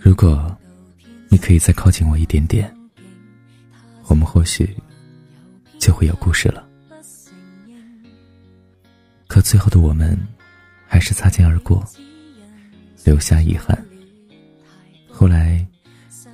如果你可以再靠近我一点点，我们或许就会有故事了。可最后的我们，还是擦肩而过，留下遗憾。后来，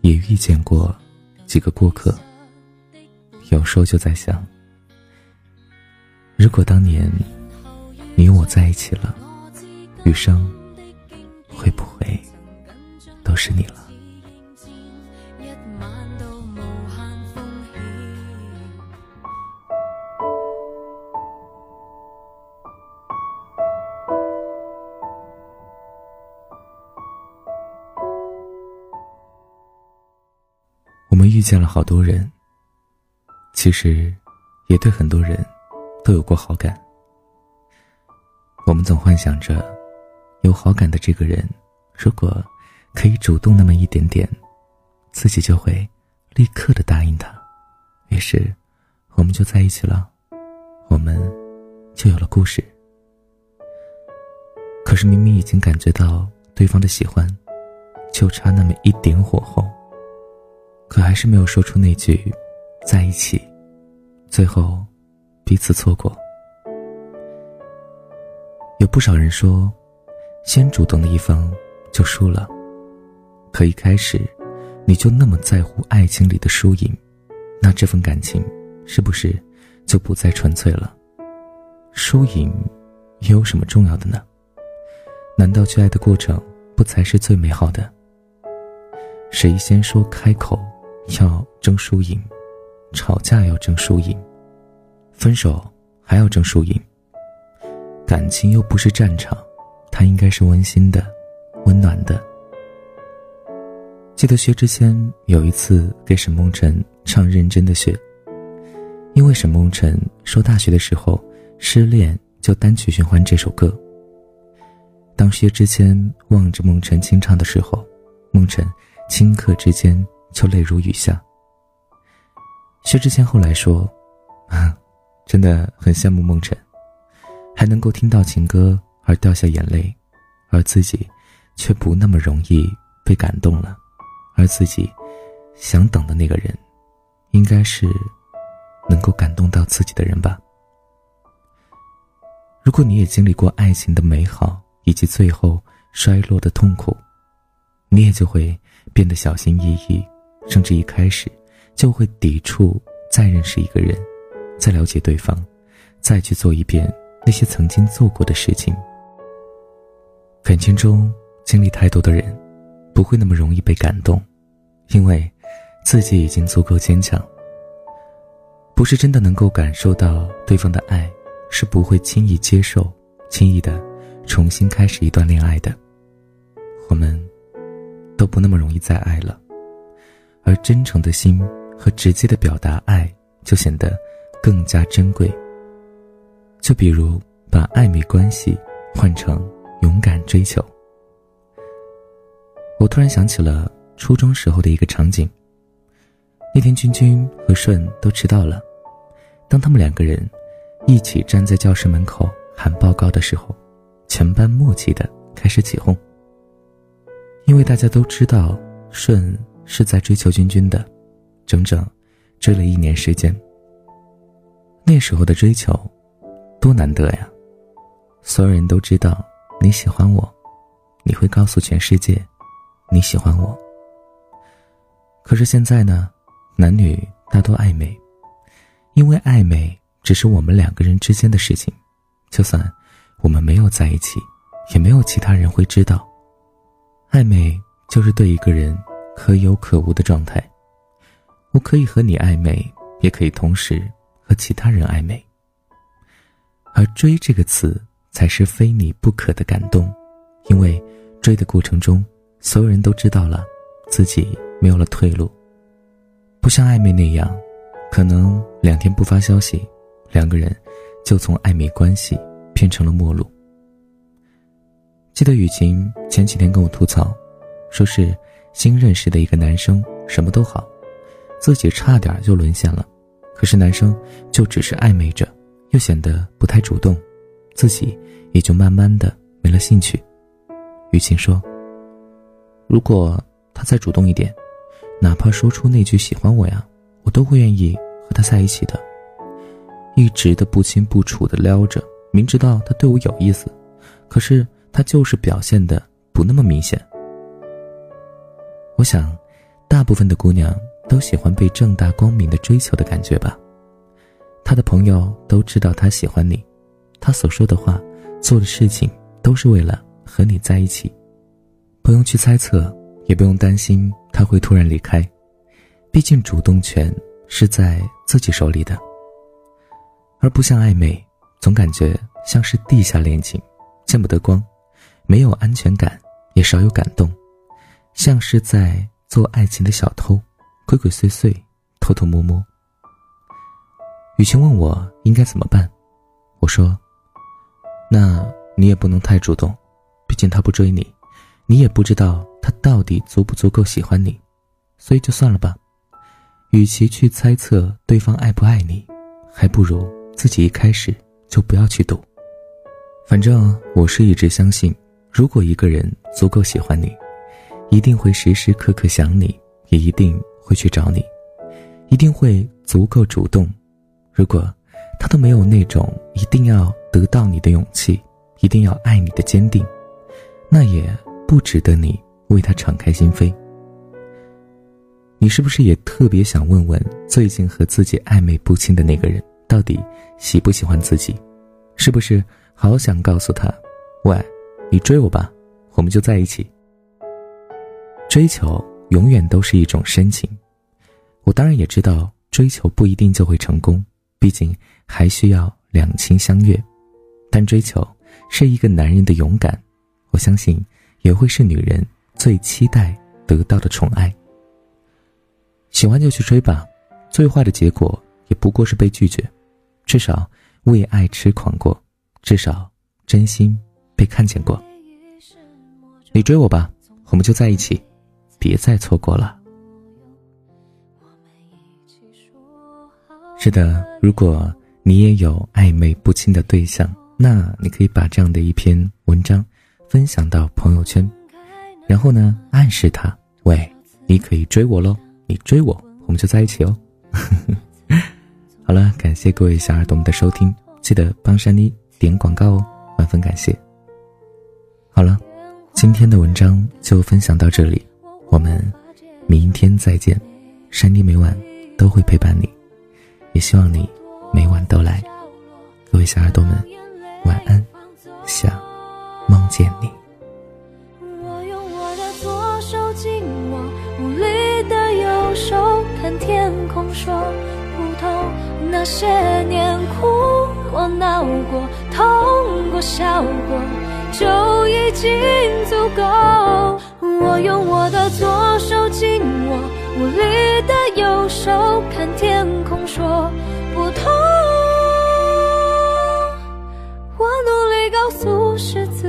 也遇见过几个过客，有时候就在想，如果当年你我在一起了，余生会不会都是你了？我们遇见了好多人，其实也对很多人都有过好感。我们总幻想着，有好感的这个人，如果可以主动那么一点点，自己就会立刻的答应他，于是我们就在一起了，我们就有了故事。可是明明已经感觉到对方的喜欢，就差那么一点火候。可还是没有说出那句“在一起”，最后彼此错过。有不少人说，先主动的一方就输了。可一开始你就那么在乎爱情里的输赢，那这份感情是不是就不再纯粹了？输赢又有什么重要的呢？难道去爱的过程不才是最美好的？谁先说开口？要争输赢，吵架要争输赢，分手还要争输赢。感情又不是战场，它应该是温馨的、温暖的。记得薛之谦有一次给沈梦辰唱《认真的雪》，因为沈梦辰说大学的时候失恋，就单曲循环这首歌。当薛之谦望着梦辰清唱的时候，梦辰顷刻之间。就泪如雨下。薛之谦后来说：“啊真的很羡慕梦辰，还能够听到情歌而掉下眼泪，而自己却不那么容易被感动了。而自己想等的那个人，应该是能够感动到自己的人吧。如果你也经历过爱情的美好以及最后衰落的痛苦，你也就会变得小心翼翼。”甚至一开始就会抵触再认识一个人，再了解对方，再去做一遍那些曾经做过的事情。感情中经历太多的人，不会那么容易被感动，因为自己已经足够坚强。不是真的能够感受到对方的爱，是不会轻易接受、轻易的重新开始一段恋爱的。我们都不那么容易再爱了。而真诚的心和直接的表达爱，就显得更加珍贵。就比如把暧昧关系换成勇敢追求。我突然想起了初中时候的一个场景。那天君君和顺都迟到了，当他们两个人一起站在教室门口喊报告的时候，全班默契的开始起哄。因为大家都知道顺。是在追求君君的，整整追了一年时间。那时候的追求，多难得呀！所有人都知道你喜欢我，你会告诉全世界你喜欢我。可是现在呢，男女大多暧昧，因为暧昧只是我们两个人之间的事情，就算我们没有在一起，也没有其他人会知道。暧昧就是对一个人。可有可无的状态，我可以和你暧昧，也可以同时和其他人暧昧。而“追”这个词，才是非你不可的感动，因为追的过程中，所有人都知道了自己没有了退路。不像暧昧那样，可能两天不发消息，两个人就从暧昧关系变成了陌路。记得雨晴前几天跟我吐槽，说是。新认识的一个男生什么都好，自己差点就沦陷了，可是男生就只是暧昧着，又显得不太主动，自己也就慢慢的没了兴趣。雨晴说：“如果他再主动一点，哪怕说出那句喜欢我呀，我都会愿意和他在一起的。一直的不清不楚的撩着，明知道他对我有意思，可是他就是表现的不那么明显。我想，大部分的姑娘都喜欢被正大光明的追求的感觉吧。他的朋友都知道他喜欢你，他所说的话、做的事情都是为了和你在一起，不用去猜测，也不用担心他会突然离开，毕竟主动权是在自己手里的。而不像暧昧，总感觉像是地下恋情，见不得光，没有安全感，也少有感动，像是在做爱情的小偷，鬼鬼祟祟，偷偷摸摸。雨晴问我应该怎么办，我说：“那你也不能太主动，毕竟他不追你，你也不知道他到底足不足够喜欢你，所以就算了吧。与其去猜测对方爱不爱你，还不如……”自己一开始就不要去赌。反正我是一直相信，如果一个人足够喜欢你，一定会时时刻刻想你，也一定会去找你，一定会足够主动。如果他都没有那种一定要得到你的勇气，一定要爱你的坚定，那也不值得你为他敞开心扉。你是不是也特别想问问最近和自己暧昧不清的那个人？到底喜不喜欢自己？是不是好想告诉他：“喂，你追我吧，我们就在一起。”追求永远都是一种深情。我当然也知道，追求不一定就会成功，毕竟还需要两情相悦。但追求是一个男人的勇敢，我相信也会是女人最期待得到的宠爱。喜欢就去追吧，最坏的结果也不过是被拒绝。至少为爱痴狂过，至少真心被看见过。你追我吧，我们就在一起，别再错过了。是的，如果你也有暧昧不清的对象，那你可以把这样的一篇文章分享到朋友圈，然后呢，暗示他：喂，你可以追我喽，你追我，我们就在一起哦。好了，感谢各位小耳朵们的收听，记得帮珊妮点广告哦，万分感谢。好了，今天的文章就分享到这里，我们明天再见。珊妮每晚都会陪伴你，也希望你每晚都来。各位小耳朵们，晚安，想见你。我用我的左手紧握无力的右手，看天空说。那些年哭过、闹过、痛过、笑过，就已经足够。我用我的左手紧握无力的右手，看天空说不痛。告诉世子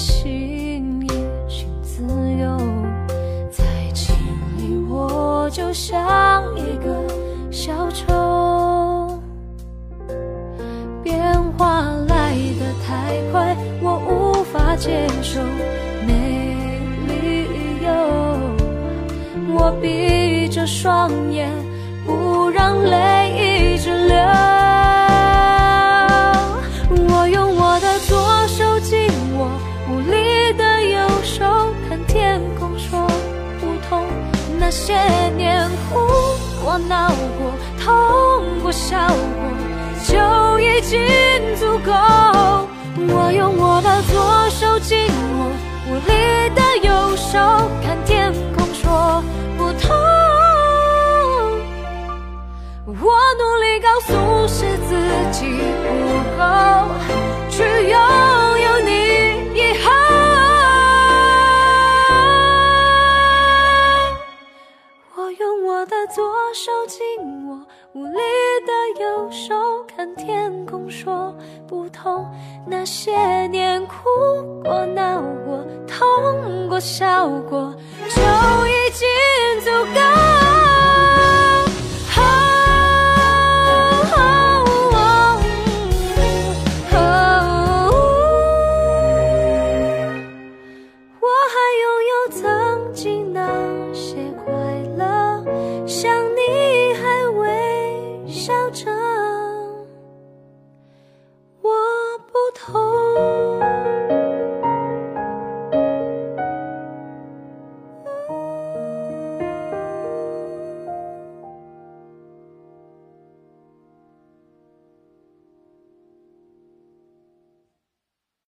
心也挺自由。在情里，我就像一个小丑。变化来得太快，我无法接受，没理由。我闭着双眼，不让泪一直流。闹过痛过笑过就已经足够我用我的左手紧握无力的右手看天空说不痛我努力告诉是自己不够只有的左手紧握无力的右手，看天空说不痛。那些年哭过、闹过、痛过、笑过，就。